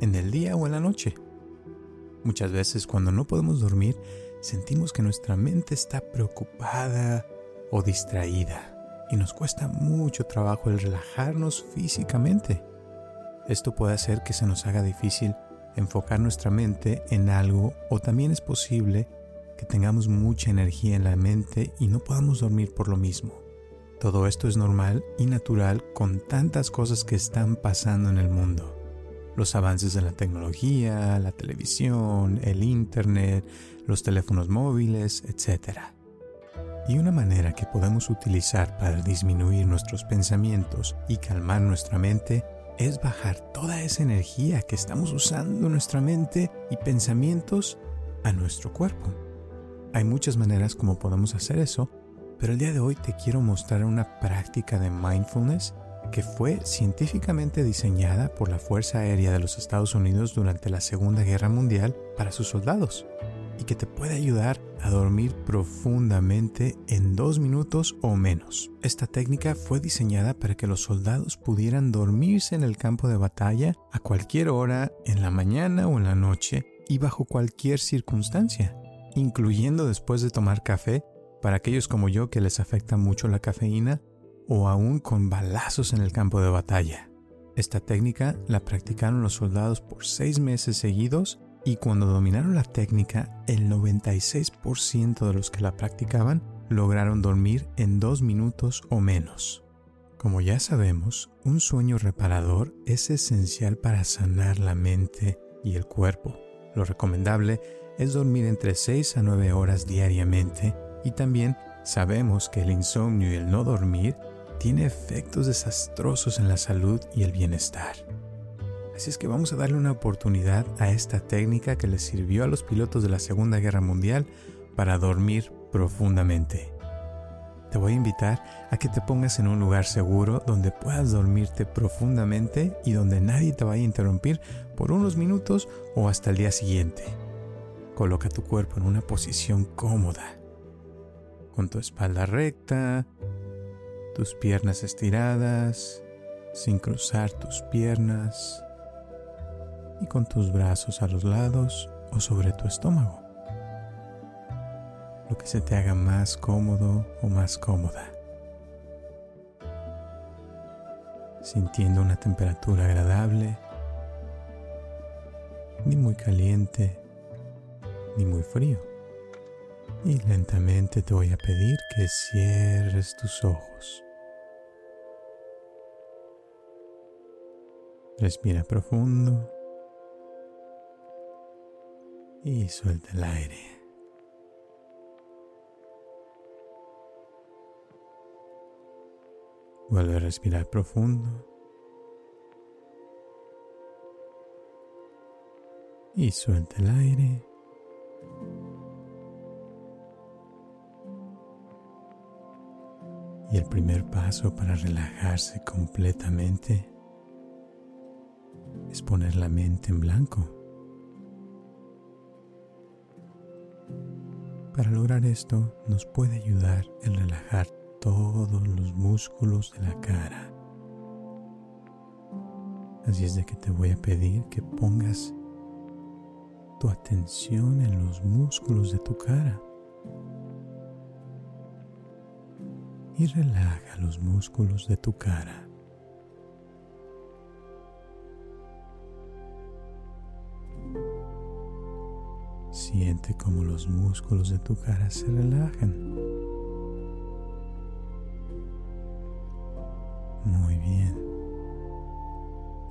en el día o en la noche. Muchas veces cuando no podemos dormir sentimos que nuestra mente está preocupada o distraída y nos cuesta mucho trabajo el relajarnos físicamente. Esto puede hacer que se nos haga difícil enfocar nuestra mente en algo o también es posible que tengamos mucha energía en la mente y no podamos dormir por lo mismo. Todo esto es normal y natural con tantas cosas que están pasando en el mundo los avances de la tecnología, la televisión, el Internet, los teléfonos móviles, etc. Y una manera que podemos utilizar para disminuir nuestros pensamientos y calmar nuestra mente es bajar toda esa energía que estamos usando en nuestra mente y pensamientos a nuestro cuerpo. Hay muchas maneras como podemos hacer eso, pero el día de hoy te quiero mostrar una práctica de mindfulness que fue científicamente diseñada por la Fuerza Aérea de los Estados Unidos durante la Segunda Guerra Mundial para sus soldados y que te puede ayudar a dormir profundamente en dos minutos o menos. Esta técnica fue diseñada para que los soldados pudieran dormirse en el campo de batalla a cualquier hora, en la mañana o en la noche y bajo cualquier circunstancia, incluyendo después de tomar café para aquellos como yo que les afecta mucho la cafeína o aún con balazos en el campo de batalla. Esta técnica la practicaron los soldados por seis meses seguidos y cuando dominaron la técnica, el 96% de los que la practicaban lograron dormir en dos minutos o menos. Como ya sabemos, un sueño reparador es esencial para sanar la mente y el cuerpo. Lo recomendable es dormir entre 6 a 9 horas diariamente y también sabemos que el insomnio y el no dormir tiene efectos desastrosos en la salud y el bienestar. Así es que vamos a darle una oportunidad a esta técnica que les sirvió a los pilotos de la Segunda Guerra Mundial para dormir profundamente. Te voy a invitar a que te pongas en un lugar seguro donde puedas dormirte profundamente y donde nadie te vaya a interrumpir por unos minutos o hasta el día siguiente. Coloca tu cuerpo en una posición cómoda, con tu espalda recta, tus piernas estiradas, sin cruzar tus piernas y con tus brazos a los lados o sobre tu estómago. Lo que se te haga más cómodo o más cómoda. Sintiendo una temperatura agradable, ni muy caliente, ni muy frío. Y lentamente te voy a pedir que cierres tus ojos. Respira profundo y suelta el aire. Vuelve a respirar profundo y suelta el aire. Y el primer paso para relajarse completamente poner la mente en blanco. Para lograr esto nos puede ayudar el relajar todos los músculos de la cara. Así es de que te voy a pedir que pongas tu atención en los músculos de tu cara. Y relaja los músculos de tu cara. Siente como los músculos de tu cara se relajan. Muy bien.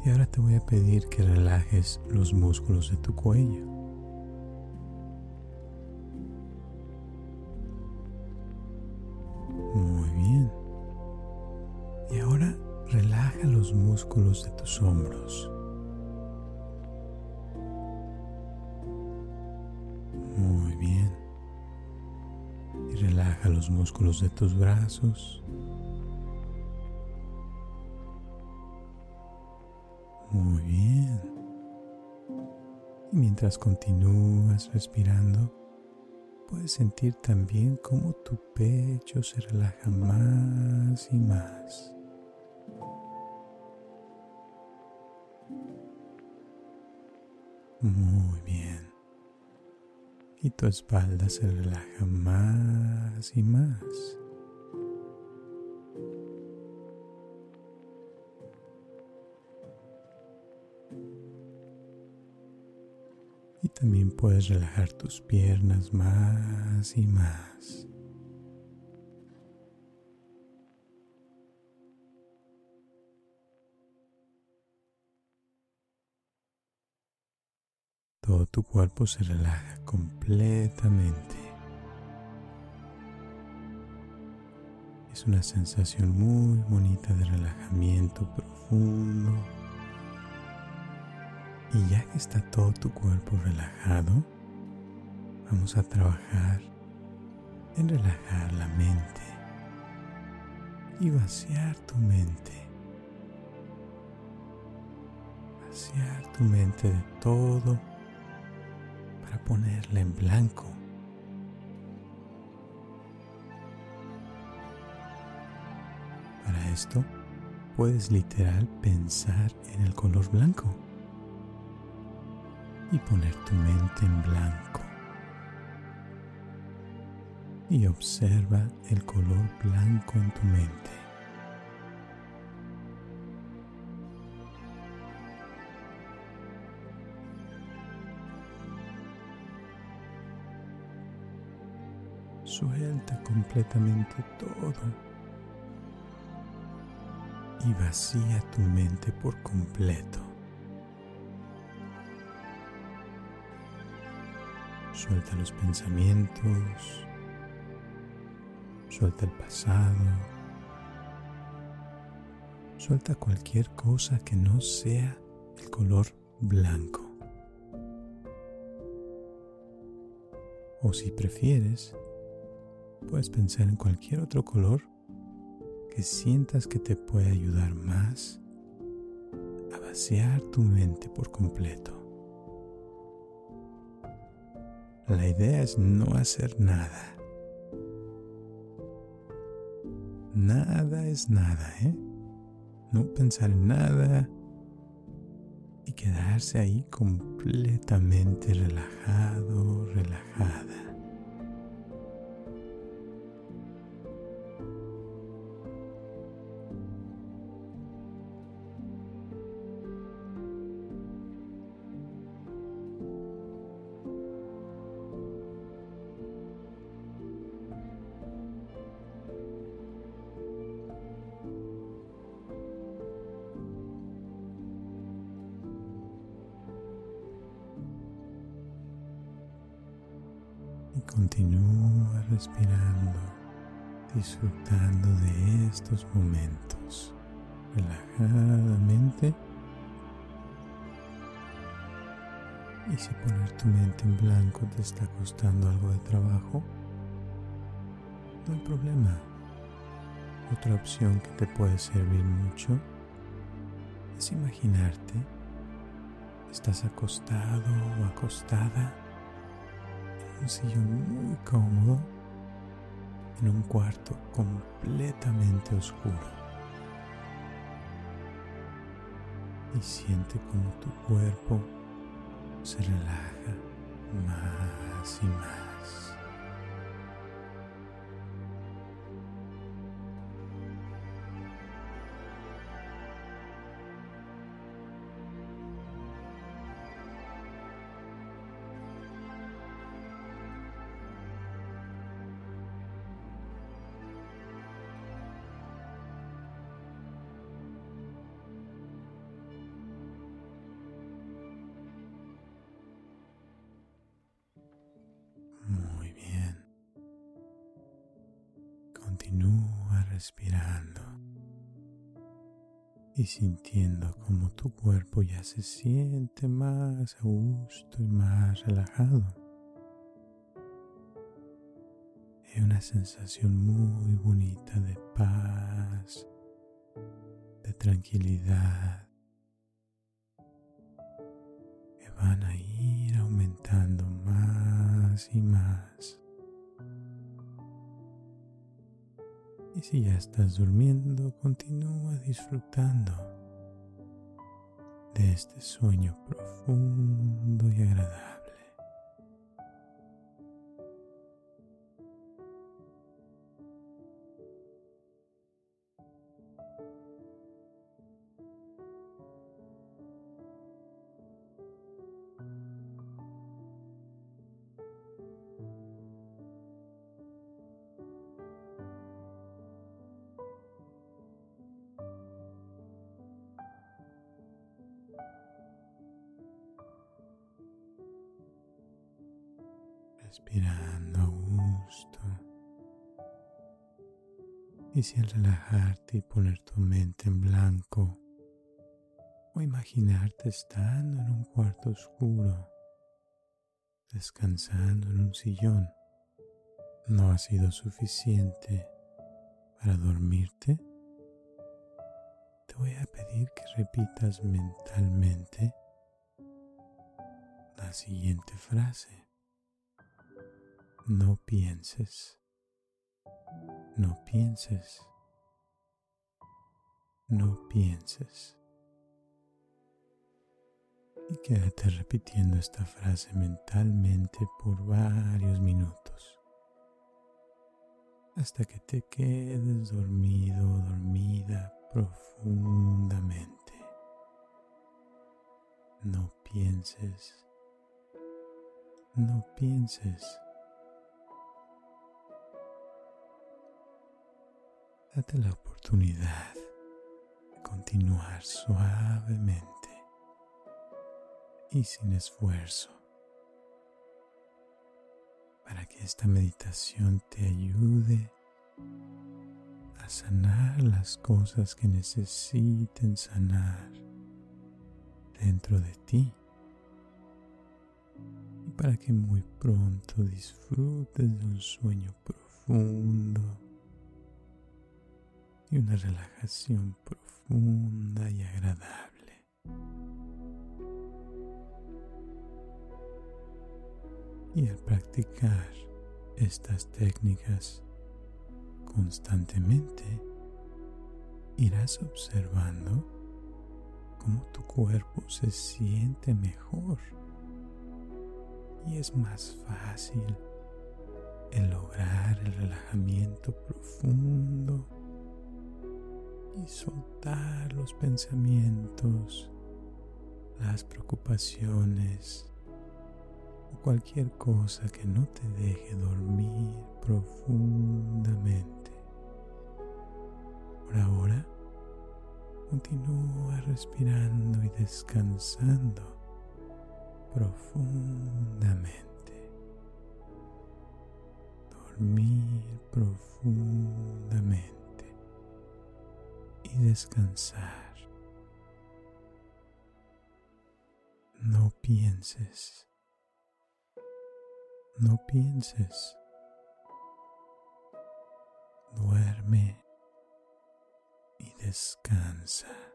Y ahora te voy a pedir que relajes los músculos de tu cuello. De tus brazos. Muy bien. Y mientras continúas respirando, puedes sentir también cómo tu pecho se relaja más y más. Tu espalda se relaja más y más. Y también puedes relajar tus piernas más y más. Cuerpo se relaja completamente. Es una sensación muy bonita de relajamiento profundo. Y ya que está todo tu cuerpo relajado, vamos a trabajar en relajar la mente y vaciar tu mente. Vaciar tu mente de todo ponerla en blanco. Para esto, puedes literal pensar en el color blanco y poner tu mente en blanco. Y observa el color blanco en tu mente. Suelta completamente todo y vacía tu mente por completo. Suelta los pensamientos, suelta el pasado, suelta cualquier cosa que no sea el color blanco. O si prefieres, Puedes pensar en cualquier otro color que sientas que te puede ayudar más a vaciar tu mente por completo. La idea es no hacer nada. Nada es nada, ¿eh? No pensar en nada y quedarse ahí completamente relajado, relajada. Disfrutando de estos momentos relajadamente. Y si poner tu mente en blanco te está costando algo de trabajo, no hay problema. Otra opción que te puede servir mucho es imaginarte, estás acostado o acostada un sillón muy cómodo en un cuarto completamente oscuro. Y siente como tu cuerpo se relaja más y más. Respirando y sintiendo como tu cuerpo ya se siente más a gusto y más relajado. hay una sensación muy bonita de paz, de tranquilidad, que van a ir aumentando más y más. Y si ya estás durmiendo, continúa disfrutando de este sueño profundo y agradable. Al relajarte y poner tu mente en blanco, o imaginarte estando en un cuarto oscuro, descansando en un sillón, no ha sido suficiente para dormirte, te voy a pedir que repitas mentalmente la siguiente frase. No pienses. No pienses. No pienses. Y quédate repitiendo esta frase mentalmente por varios minutos. Hasta que te quedes dormido dormida profundamente. No pienses. No pienses. Date la oportunidad de continuar suavemente y sin esfuerzo para que esta meditación te ayude a sanar las cosas que necesiten sanar dentro de ti y para que muy pronto disfrutes de un sueño profundo una relajación profunda y agradable. Y al practicar estas técnicas constantemente, irás observando cómo tu cuerpo se siente mejor y es más fácil el lograr el relajamiento profundo soltar los pensamientos, las preocupaciones o cualquier cosa que no te deje dormir profundamente. Por ahora, continúa respirando y descansando profundamente. Dormir profundamente y descansar. No pienses. No pienses. Duerme y descansa.